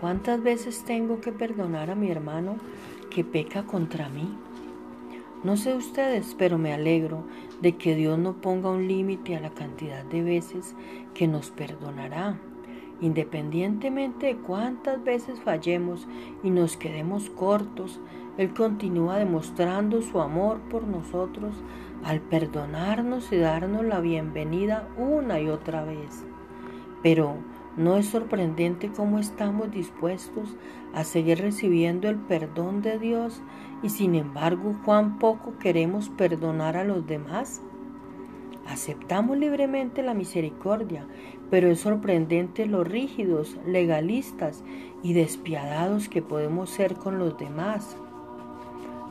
¿Cuántas veces tengo que perdonar a mi hermano que peca contra mí? No sé ustedes, pero me alegro de que Dios no ponga un límite a la cantidad de veces que nos perdonará. Independientemente de cuántas veces fallemos y nos quedemos cortos, Él continúa demostrando su amor por nosotros al perdonarnos y darnos la bienvenida una y otra vez. Pero no es sorprendente cómo estamos dispuestos a seguir recibiendo el perdón de Dios y sin embargo cuán poco queremos perdonar a los demás. Aceptamos libremente la misericordia, pero es sorprendente lo rígidos, legalistas y despiadados que podemos ser con los demás.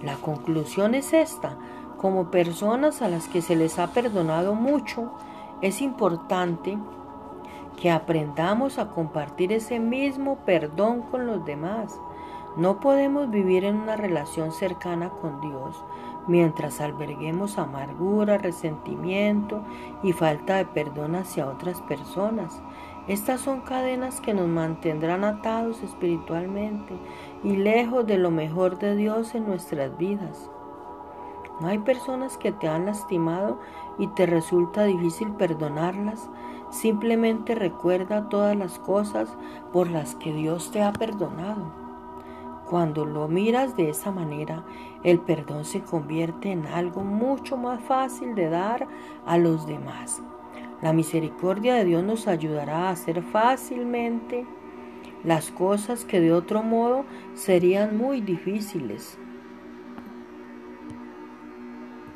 La conclusión es esta, como personas a las que se les ha perdonado mucho, es importante que aprendamos a compartir ese mismo perdón con los demás. No podemos vivir en una relación cercana con Dios mientras alberguemos amargura, resentimiento y falta de perdón hacia otras personas. Estas son cadenas que nos mantendrán atados espiritualmente y lejos de lo mejor de Dios en nuestras vidas. No hay personas que te han lastimado y te resulta difícil perdonarlas. Simplemente recuerda todas las cosas por las que Dios te ha perdonado. Cuando lo miras de esa manera, el perdón se convierte en algo mucho más fácil de dar a los demás. La misericordia de Dios nos ayudará a hacer fácilmente las cosas que de otro modo serían muy difíciles.